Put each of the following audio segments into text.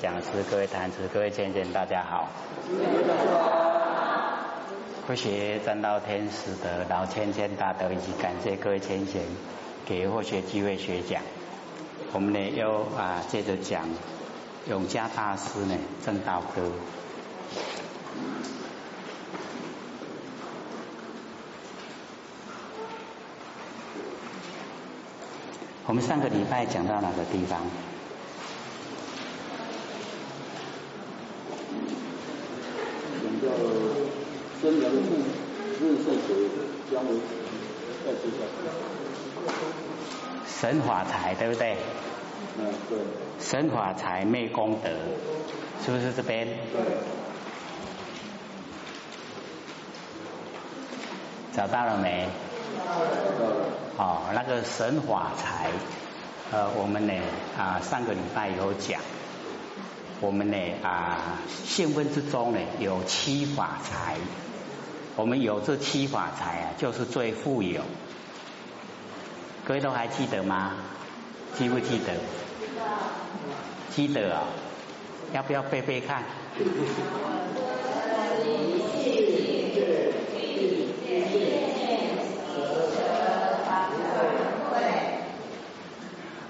讲师、各位坛子、各位见见，大家好。科学占道天使的老千千大德，以及感谢各位千贤给或学机会学讲。我们呢又啊接着讲永嘉大师呢正道歌。我们上个礼拜讲到哪个地方？生源的父日是水将为再接下神法财对不对？嗯，对。神法财昧功德，是不是这边？对。找到了没？找到了。哦，那个神法财，呃，我们呢啊上个礼拜有讲。我们呢啊，现分之中呢有七法财，我们有这七法财啊，就是最富有。各位都还记得吗？记不记得？记得啊，要不要背背看？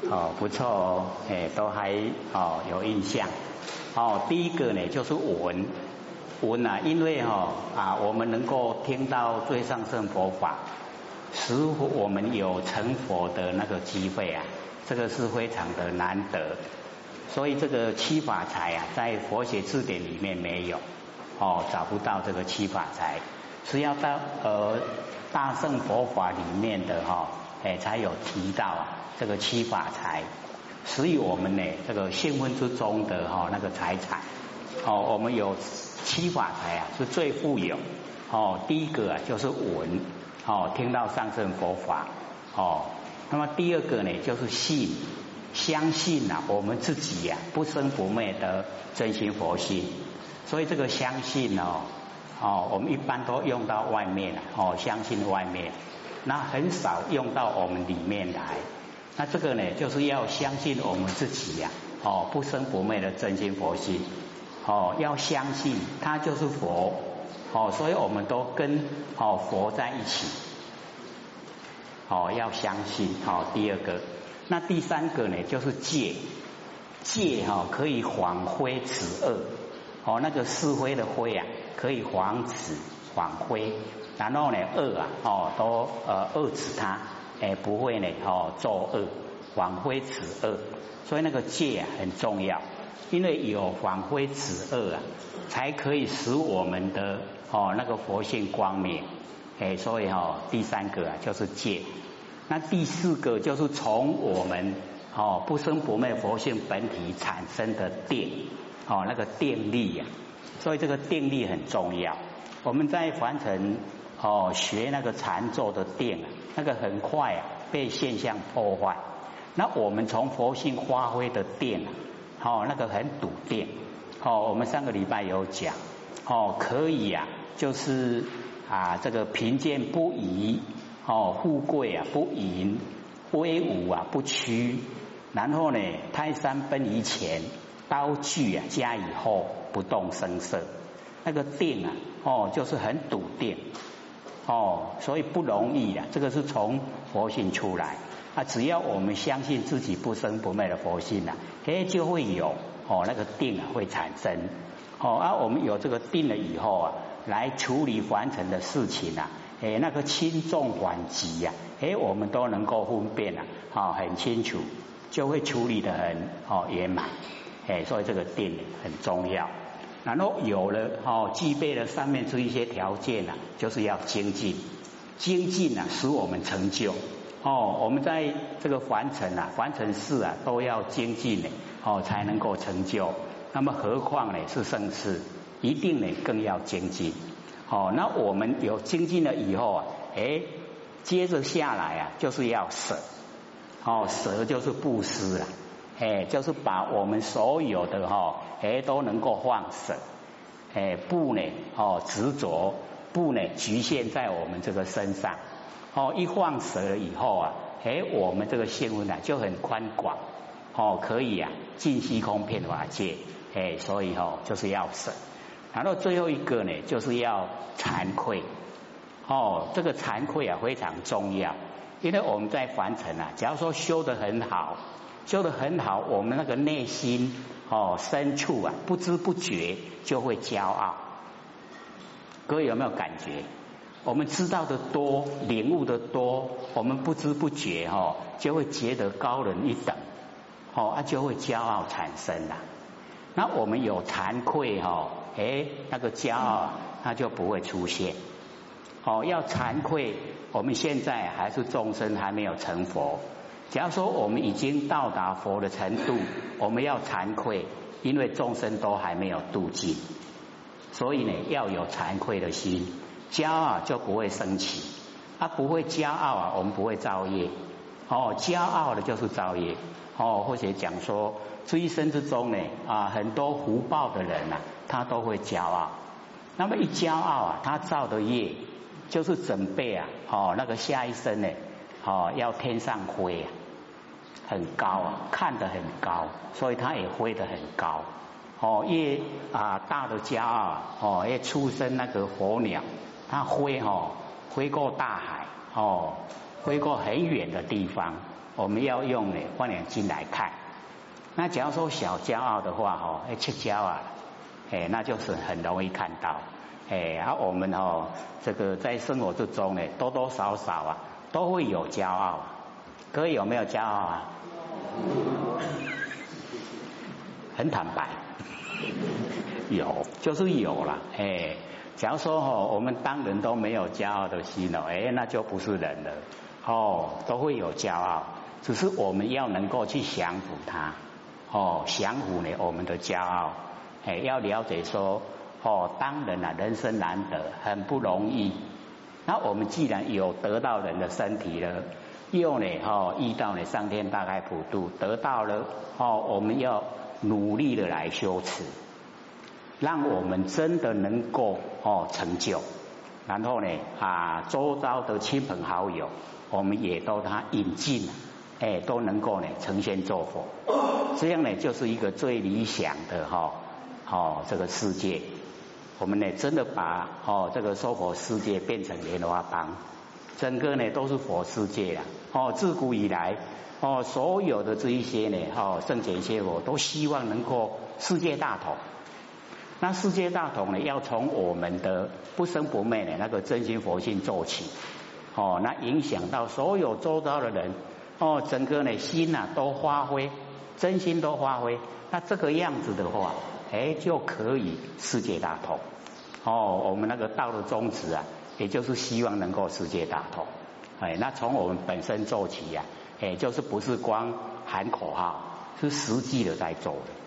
哦，不错哦，哎，都还哦有印象。哦，第一个呢就是闻闻啊，因为哈啊，我们能够听到最上圣佛法，使我们有成佛的那个机会啊，这个是非常的难得。所以这个七法财啊，在佛学字典里面没有哦，找不到这个七法财，是要到呃大圣佛法里面的哈，哎才有提到啊这个七法财。所以我们呢，这个现分之中的哈那个财产，哦，我们有七法财啊，是最富有。哦，第一个啊就是闻，哦，听到上圣佛法，哦，那么第二个呢就是信，相信呐，我们自己呀不生不灭的真心佛心。所以这个相信哦，哦，我们一般都用到外面哦，相信外面，那很少用到我们里面来。那这个呢，就是要相信我们自己呀，哦，不生不灭的真心佛心，哦，要相信他就是佛，哦，所以我们都跟哦佛在一起，哦，要相信，哦，第二个，那第三个呢，就是戒，戒哈可以防灰止恶，哦，那个是灰的灰啊，可以防止防灰，然后呢恶啊，哦，都呃遏制它。哎，不会呢，哦，作恶，防灰止恶，所以那个戒啊很重要，因为有防灰止恶啊，才可以使我们的哦那个佛性光明。哎，所以哈，第三个啊就是戒，那第四个就是从我们哦不生不灭佛性本体产生的电，哦那个电力呀，所以这个电力很重要。我们在凡尘哦学那个禅坐的电啊。那个很快啊，被现象破坏。那我们从佛性发挥的电啊，哦，那个很笃定。哦，我们上个礼拜有讲，哦，可以啊，就是啊，这个贫贱不移，哦，富贵啊不淫，威武啊不屈。然后呢，泰山崩于前，刀具啊加以后，不动声色。那个定啊，哦，就是很笃定。哦，所以不容易啊！这个是从佛性出来啊，只要我们相信自己不生不灭的佛性呐，哎，就会有哦那个定啊会产生。哦，啊我们有这个定了以后啊，来处理凡尘的事情啊，哎，那个轻重缓急呀，哎，我们都能够分辨啊，哦，很清楚，就会处理的很哦圆满，哎，所以这个定很重要。然后有了哦，具备了上面这一些条件啊，就是要精进，精进啊，使我们成就。哦。我们在这个凡尘啊，凡尘事啊，都要精进呢，哦，才能够成就。那么何况呢是圣事，一定呢更要精进。哦，那我们有精进了以后啊，哎，接着下来啊，就是要舍，哦，舍就是布施了。哎，就是把我们所有的哈，哎都能够放舍，哎不呢，哦执着，不呢局限在我们这个身上，哦一放舍了以后啊，哎我们这个心轮啊就很宽广，哦可以啊尽虚空遍法界，哎，所以哦就是要省。然后最后一个呢，就是要惭愧。哦，这个惭愧啊非常重要，因为我们在凡尘啊，假如说修得很好，修得很好，我们那个内心哦深处啊，不知不觉就会骄傲。各位有没有感觉？我们知道的多，领悟的多，我们不知不觉哈就会觉得高人一等，哦啊就会骄傲产生了。那我们有惭愧哈，哎那个骄傲它就不会出现。哦，要惭愧，我们现在还是众生，还没有成佛。假如说我们已经到达佛的程度，我们要惭愧，因为众生都还没有度尽，所以呢，要有惭愧的心，骄傲就不会升起。他不会骄傲啊，我们不会造业。哦，骄傲的就是造业。哦，或者讲说，这一生之中呢，啊，很多福报的人呐，他都会骄傲。那么一骄傲啊，他造的业。就是准备啊，哦，那个下一生呢，哦，要天上飞啊，很高啊，看得很高，所以他也飞得很高。哦，越啊大的骄傲，哦，越出生那个火鸟，它飞哦，飞过大海，哦，飞过很远的地方。我们要用呢望远镜来看。那假如说小骄傲的话，哦，哎，切骄啊，哎，那就是很容易看到。哎，啊，我们哦，这个在生活之中呢，多多少少啊，都会有骄傲。各位有没有骄傲啊？很坦白，有，就是有了。哎，假如说哦，我们当人都没有骄傲的心哦，哎，那就不是人了。哦，都会有骄傲，只是我们要能够去降服它。哦，降服呢，我们的骄傲。哎，要了解说。哦，当人啊，人生难得，很不容易。那我们既然有得到人的身体了，又呢，哦，遇到呢上天大开普度，得到了，哦，我们要努力的来修持，让我们真的能够哦成就。然后呢，啊，周遭的亲朋好友，我们也都他引进，哎，都能够呢成仙作佛。这样呢，就是一个最理想的哈，哦，这个世界。我们呢，真的把哦这个娑婆世界变成莲花邦，整个呢都是佛世界了。哦，自古以来，哦所有的这一些呢，哦圣贤仙佛都希望能够世界大同。那世界大同呢，要从我们的不生不灭的那个真心佛性做起。哦，那影响到所有周遭的人，哦整个呢心呐都发挥，真心都发挥。那这个样子的话。哎，就可以世界大同哦。我们那个道的宗旨啊，也就是希望能够世界大同。哎，那从我们本身做起呀，哎，就是不是光喊口号，是实际的在做的。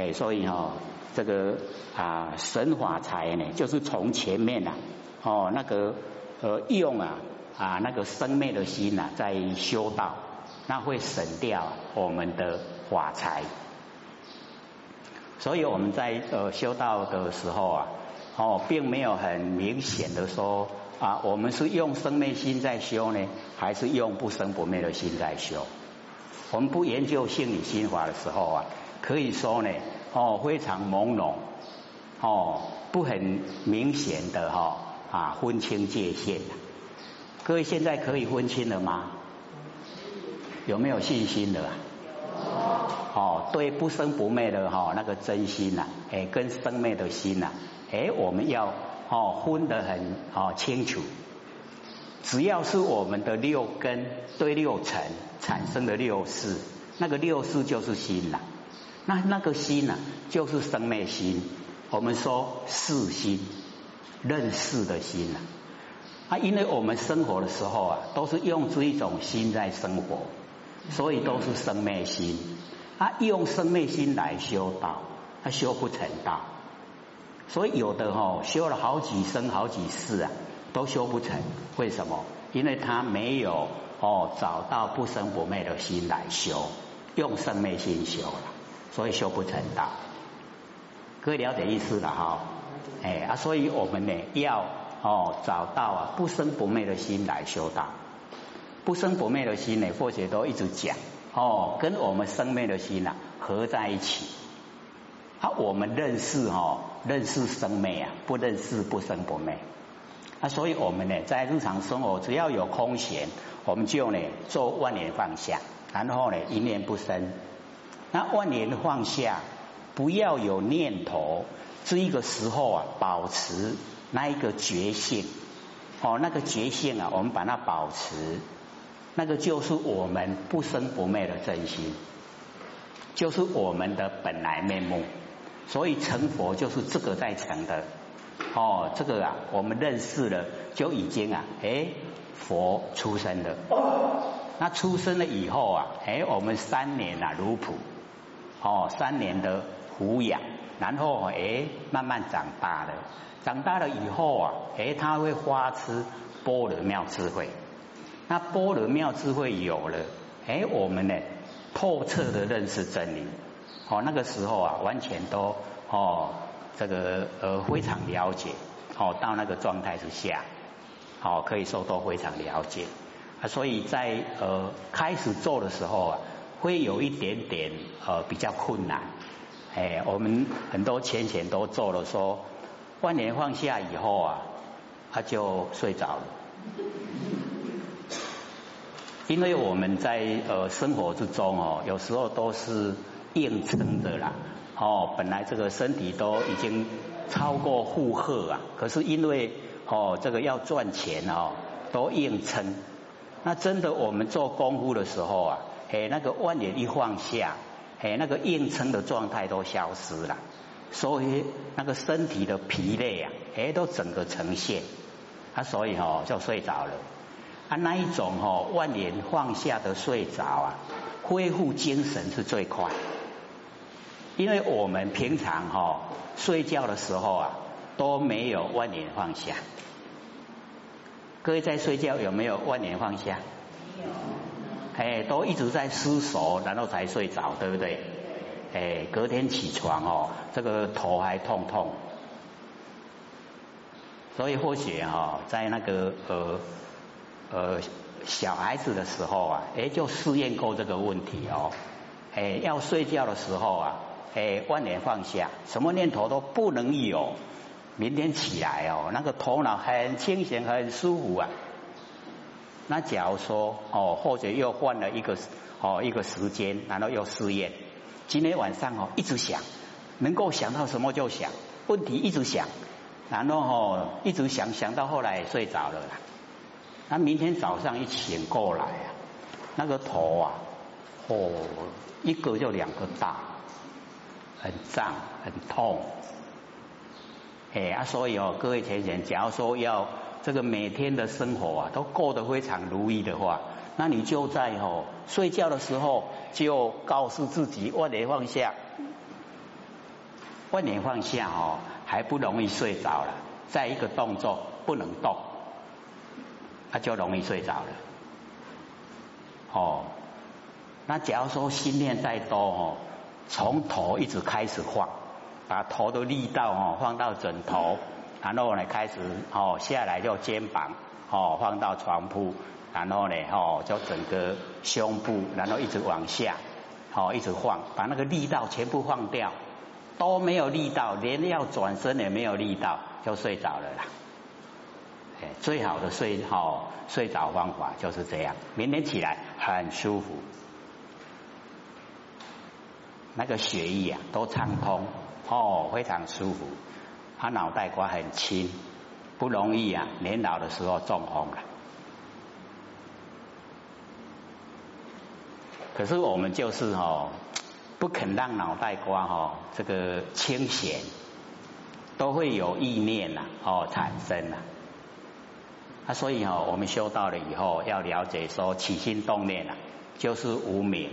哎，所以哈，这个啊神法财呢，就是从前面呐，哦那个呃用啊啊那个生灭的心呐，在修道，那会省掉我们的法财。所以我们在呃修道的时候啊，哦，并没有很明显的说啊，我们是用生灭心在修呢，还是用不生不灭的心在修？我们不研究心理心法的时候啊，可以说呢，哦，非常朦胧，哦，不很明显的哈啊分清界限。各位现在可以分清了吗？有没有信心的？哦，对不生不灭的哈那个真心呐，哎，跟生灭的心呐，哎，我们要哦分得很哦清楚。只要是我们的六根对六尘产生的六识，那个六识就是心呐。那那个心呐，就是生灭心。我们说识心，认识的心呐。啊，因为我们生活的时候啊，都是用这一种心在生活，所以都是生灭心。啊用生灭心来修道，他修不成道，所以有的哈修了好几生好几世啊，都修不成。为什么？因为他没有哦找到不生不灭的心来修，用生灭心修，所以修不成道。各位了解意思了哈？哎啊，所以我们呢要哦找到啊不生不灭的心来修道，不生不灭的心呢，或者都一直讲。哦，跟我们生灭的心呐合在一起，啊，我们认识哦，认识生灭啊，不认识不生不灭。啊，所以我们呢，在日常生活只要有空闲，我们就呢做万年放下，然后呢一念不生。那万年放下，不要有念头，这一个时候啊，保持那一个觉性。哦，那个觉性啊，我们把它保持，那个就是我们不生不灭的真心，就是我们的本来面目。所以成佛就是这个在成的。哦，这个啊，我们认识了就已经啊，哎，佛出生了。那出生了以后啊，哎，我们三年啊，如普，哦，三年的抚养，然后哎，慢慢长大了。长大了以后啊，哎，他会发出般若妙智慧。那般若妙智慧有了，哎，我们呢透彻的认识真理。哦，那个时候啊，完全都哦，这个呃非常了解。哦，到那个状态之下，哦，可以说都非常了解。啊，所以在呃开始做的时候啊，会有一点点呃比较困难。哎，我们很多前贤都做了说。万年放下以后啊，他就睡着了。因为我们在呃生活之中哦，有时候都是硬撑的啦。哦，本来这个身体都已经超过负荷啊，可是因为哦这个要赚钱哦，都硬撑。那真的我们做功夫的时候啊，哎那个万年一放下，哎那个硬撑的状态都消失了。所以那个身体的疲累啊，哎，都整个呈现，啊，所以哈就睡着了。啊，那一种哈万年放下的睡着啊，恢复精神是最快。因为我们平常哈睡觉的时候啊，都没有万年放下。各位在睡觉有没有万年放下？没有。哎，都一直在思索，然后才睡着，对不对？哎，隔天起床哦，这个头还痛痛，所以或许哈，在那个呃呃小孩子的时候啊，哎就试验过这个问题哦，哎要睡觉的时候啊，哎万年放下，什么念头都不能有，明天起来哦，那个头脑很清醒很舒服啊。那假如说哦，或者又换了一个哦一个时间，然后又试验。今天晚上哦，一直想，能够想到什么就想，问题一直想，然后哦一直想想到后来睡着了。那明天早上一醒过来啊，那个头啊，哦一个就两个大，很胀很痛。哎啊，所以哦各位前贤，假如说要这个每天的生活啊都过得非常如意的话。那你就在哦睡觉的时候就告诉自己万年放下，万年放下哦还不容易睡着了，再一个动作不能动，他就容易睡着了。哦，那假如说心念再多哦，从头一直开始放，把头的力道哦放到枕头，然后呢开始哦下来就肩膀哦放到床铺。然后呢，哦，就整个胸部，然后一直往下，哦，一直晃，把那个力道全部放掉，都没有力道，连要转身也没有力道，就睡着了啦。最好的睡好睡着方法就是这样，明天起来很舒服，那个血液啊都畅通，哦，非常舒服，他脑袋瓜很轻，不容易啊，年老的时候中风了。可是我们就是哦，不肯让脑袋瓜哈这个清闲，都会有意念呐哦产生呐。啊，所以哦，我们修到了以后，要了解说起心动念啊，就是无明；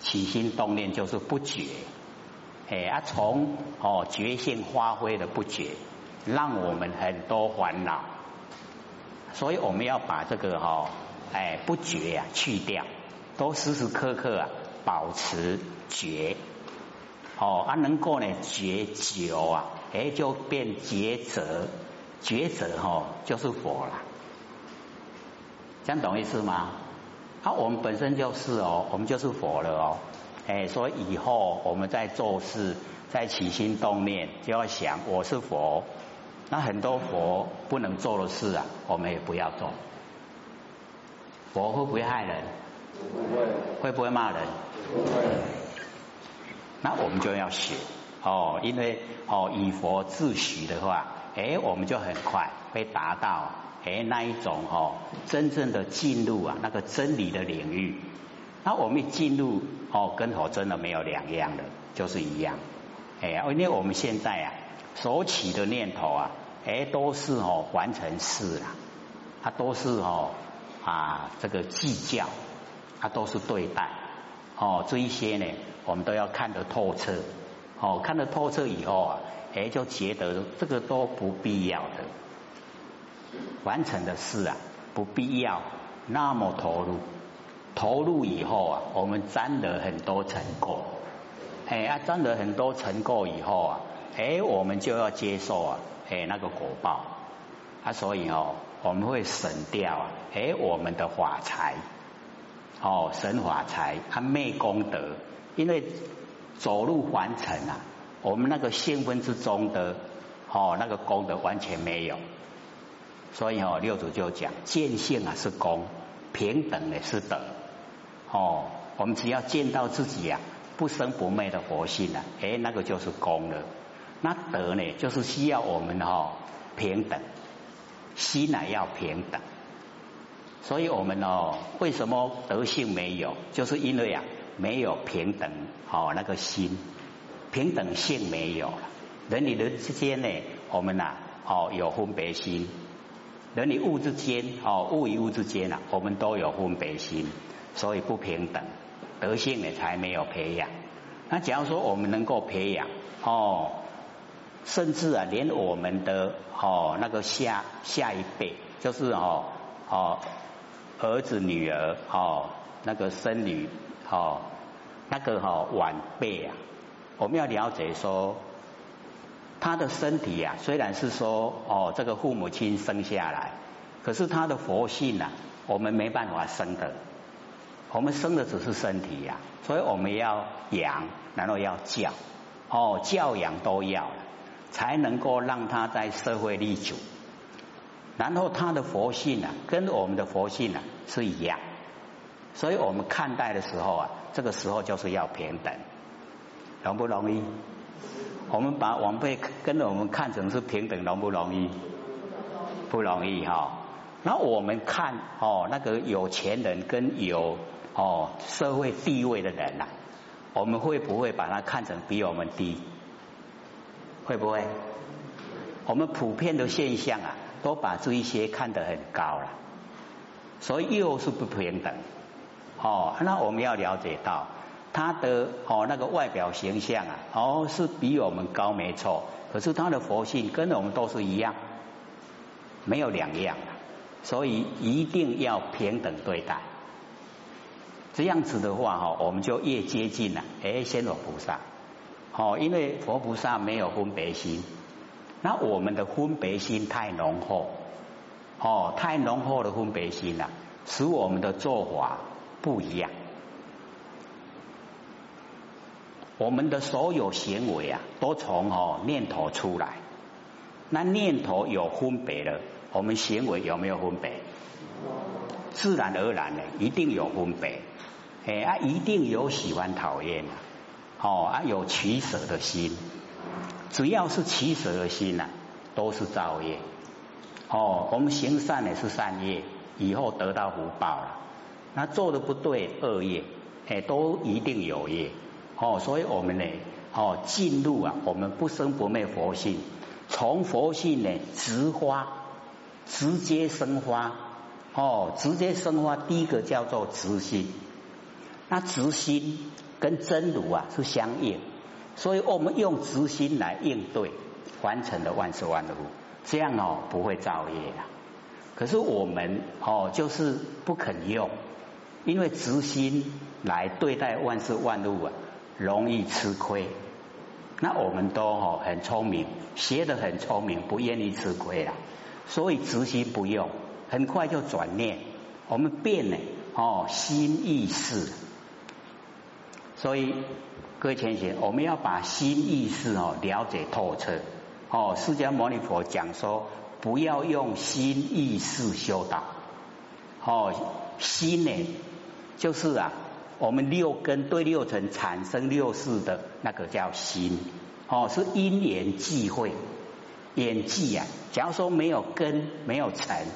起心动念就是不觉。哎啊，从哦觉性发挥的不觉，让我们很多烦恼。所以我们要把这个哈哎不觉呀去掉。都时时刻刻啊保持觉，哦啊能够呢觉久啊，哎就变觉者，觉者哈就是佛了，这样懂意思吗？啊我们本身就是哦，我们就是佛了哦，哎，所以以后我们在做事，在起心动念，就要想我是佛。那很多佛不能做的事啊，我们也不要做。佛会不会害人？不会。会不会骂人？不会。那我们就要学哦，因为哦以佛自许的话，哎，我们就很快会达到哎那一种哦真正的进入啊那个真理的领域。那我们一进入哦，跟佛真的没有两样的，就是一样。哎，因为我们现在啊所起的念头啊，哎都是哦完成事了，它都是哦啊这个计较，它都是对待哦这一些呢。我们都要看得透彻，哦，看得透彻以后啊，哎，就觉得这个都不必要的，完成的事啊，不必要那么投入，投入以后啊，我们沾了很多成果，哎啊，沾了很多成果以后啊，哎，我们就要接受啊，哎，那个果报，啊，所以哦，我们会省掉啊，哎，我们的法财，哦，省法财，他昧功德。因为走入凡尘啊，我们那个兴奋之中的哦，那个功德完全没有，所以哦，六祖就讲见性啊是功，平等的是德。哦。我们只要见到自己啊不生不灭的佛性啊，哎，那个就是功了。那德呢，就是需要我们哦平等，心呢要平等。所以我们哦，为什么德性没有？就是因为啊。没有平等哦，那个心平等性没有了。人与人之间呢，我们呐哦有分别心；人与物之间哦，物与物之间啊，我们都有分别心，所以不平等，德性呢才没有培养。那假如说我们能够培养哦，甚至啊，连我们的哦那个下下一辈，就是哦哦儿子女儿哦那个孙女。哦，那个哈晚辈啊，我们要了解说，他的身体啊，虽然是说哦这个父母亲生下来，可是他的佛性啊，我们没办法生的，我们生的只是身体呀，所以我们要养，然后要教，哦教养都要，才能够让他在社会立足，然后他的佛性啊，跟我们的佛性啊是一样。所以我们看待的时候啊，这个时候就是要平等，容不容易？我们把晚辈跟我们看成是平等，容不容易？不容易哈。那我们看哦，那个有钱人跟有哦社会地位的人呐，我们会不会把他看成比我们低？会不会？我们普遍的现象啊，都把这一些看得很高了，所以又是不平等。哦，那我们要了解到他的哦那个外表形象啊，哦是比我们高没错，可是他的佛性跟我们都是一样，没有两样，所以一定要平等对待。这样子的话哈，我们就越接近了哎，仙罗菩萨。哦，因为佛菩萨没有分别心，那我们的分别心太浓厚，哦，太浓厚的分别心了，使我们的做法。不一样，我们的所有行为啊，都从哦念头出来。那念头有分别了，我们行为有没有分别？自然而然的，一定有分别。哎啊，一定有喜欢讨厌的，哦啊，有取舍的心。只要是取舍的心呐，都是造业。哦，我们行善呢是善业，以后得到福报了。那做的不对，恶业，哎，都一定有业，哦，所以我们呢，哦，进入啊，我们不生不灭佛性，从佛性呢直发，直接生发，哦，直接生发，第一个叫做直心，那直心跟真如啊是相应，所以我们用直心来应对，完成的万事万物，这样哦不会造业的，可是我们哦就是不肯用。因为直心来对待万事万物啊，容易吃亏。那我们都哦很聪明，学得很聪明，不愿意吃亏啊。所以直心不用，很快就转念。我们变了哦，心意识。所以各位前贤，我们要把心意识哦了解透彻。哦，释迦牟尼佛讲说，不要用心意识修道。哦，心呢，就是啊，我们六根对六尘产生六识的那个叫心。哦，是因缘际会，缘际啊。假如说没有根，没有尘，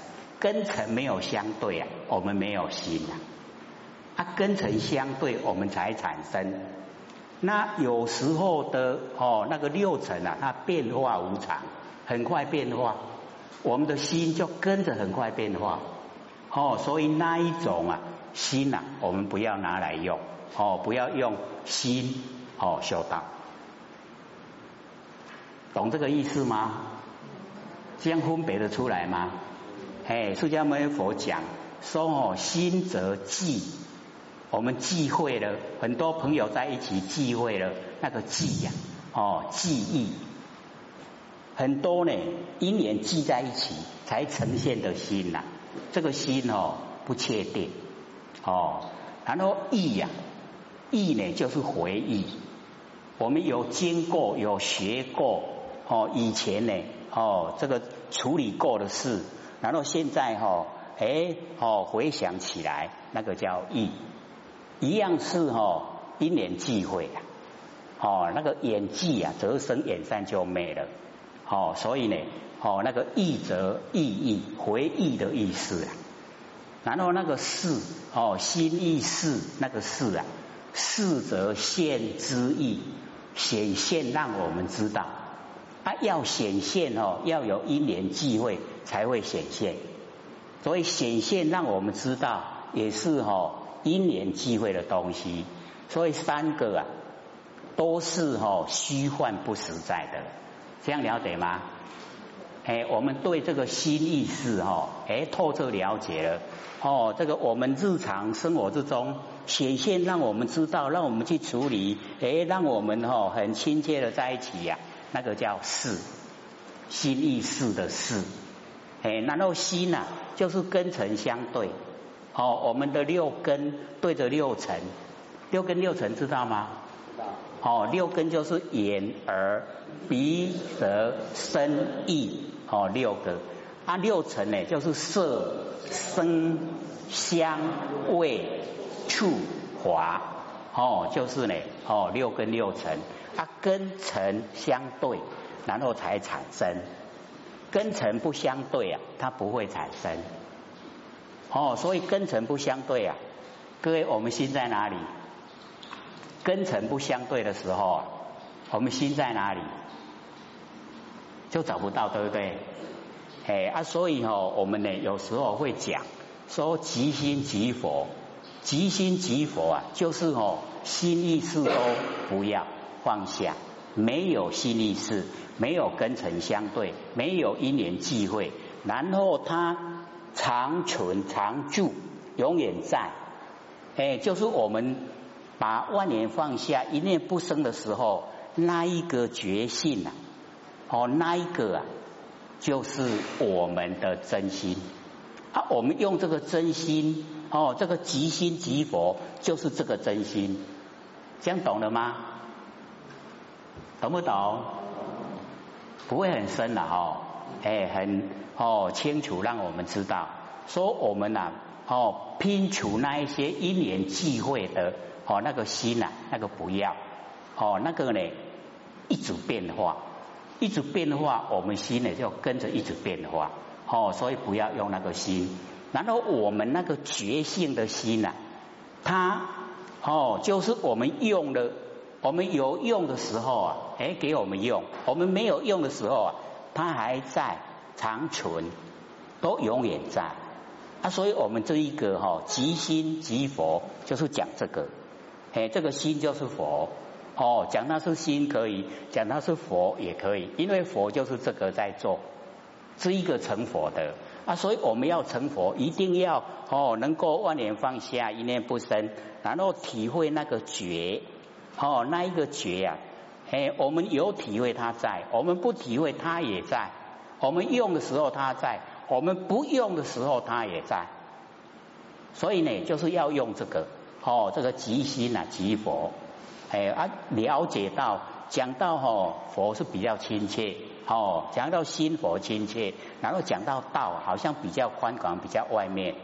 根尘没有相对啊，我们没有心啊。啊，根尘相对，我们才产生。那有时候的哦，那个六尘啊，它变化无常，很快变化，我们的心就跟着很快变化。哦，所以那一种啊，心呐，我们不要拿来用，哦，不要用心哦修道，懂这个意思吗？这样分别的出来吗？哎，释迦牟尼佛讲说哦，心则寂。我们忌讳了很多朋友在一起忌讳了那个记呀，哦，记忆很多呢，因缘记在一起才呈现的心呐。这个心哦不确定哦，然后忆呀，忆呢就是回忆。我们有经过有学过哦，以前呢哦这个处理过的事，然后现在哈哎哦回想起来，那个叫忆。一样是哈因缘际会啊，哦那个演技啊，则生演散就没了，哦所以呢，哦那个意则意义回忆的意思啊，然后那个事哦心意事那个事啊，事则现之意显现让我们知道，啊要显现哦要有因缘际会才会显现，所以显现让我们知道也是哈。因缘际会的东西，所以三个啊都是哈虚幻不实在的，这样了解吗？哎，我们对这个心意识哈，哎透彻了解了。哦，这个我们日常生活之中显现，让我们知道，让我们去处理，哎，让我们哈很亲切的在一起呀，那个叫事，心意识的事，哎，然后心呐就是根尘相对。哦，我们的六根对着六尘，六根六尘知道吗？知道。哦，六根就是眼、耳、鼻、舌、身、意，哦，六个。啊，六尘呢，就是色、声、香、味、触、滑，哦，就是呢，哦，六根六尘，啊，根尘相对，然后才产生。根尘不相对啊，它不会产生。哦，所以根尘不相对啊，各位，我们心在哪里？根尘不相对的时候，我们心在哪里？就找不到，对不对？哎啊，所以哦，我们呢有时候会讲说，即心即佛，即心即佛啊，就是哦，心意识都不要放下，没有心意识，没有根尘相对，没有因缘际会，然后他。长存长住，永远在，哎，就是我们把万年放下，一念不生的时候，那一个觉性啊，哦，那一个啊，就是我们的真心啊。我们用这个真心，哦，这个即心即佛，就是这个真心，这样懂了吗？懂不懂？不会很深的哈。哎，很哦清楚，让我们知道，说我们呐哦拼除那一些因缘际会的哦那个心呐，那个不要哦那个呢一直变化，一直变化，我们心呢就跟着一直变化哦，所以不要用那个心。然后我们那个觉性的心呐，它哦就是我们用的，我们有用的时候啊，哎给我们用，我们没有用的时候啊。它还在长存，都永远在啊！所以我们这一个哈，即心即佛，就是讲这个，哎，这个心就是佛哦。讲它是心可以，讲它是佛也可以，因为佛就是这个在做，是一个成佛的啊。所以我们要成佛，一定要哦，能够万年放下，一念不生，然后体会那个觉哦，那一个觉呀。哎，我们有体会他在，我们不体会他也在。我们用的时候他在，我们不用的时候他也在。所以呢，就是要用这个哦，这个即心啊，即佛哎啊，了解到讲到哈佛是比较亲切，哦，讲到心佛亲切，然后讲到道好像比较宽广，比较外面。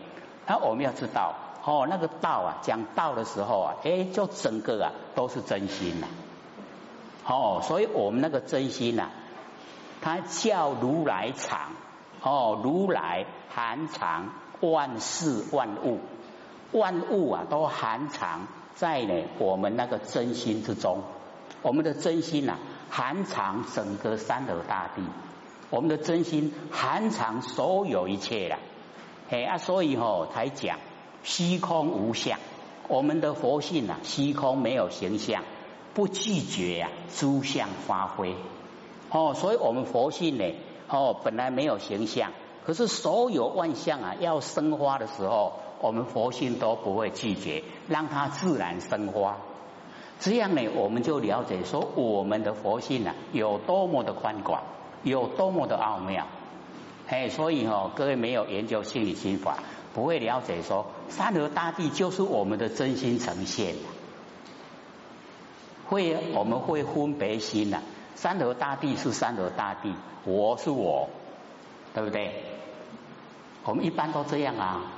那我们要知道，哦，那个道啊，讲道的时候啊，哎，就整个啊都是真心呐。哦，所以我们那个真心呐，它叫如来藏，哦，如来含藏万事万物，万物啊都含藏在呢我们那个真心之中。我们的真心呐，含藏整个三河大地，我们的真心含藏所有一切啦。哎啊，所以吼才讲虚空无相，我们的佛性呐，虚空没有形象，不拒绝呀诸相发挥。哦，所以我们佛性呢，哦本来没有形象，可是所有万象啊要生花的时候，我们佛性都不会拒绝，让它自然生花。这样呢，我们就了解说我们的佛性啊有多么的宽广，有多么的奥妙。哎，所以哦，各位没有研究心理心法，不会了解说三河大地就是我们的真心呈现。会我们会分别心呐，三头大地是三头大地，我是我，对不对？我们一般都这样啊。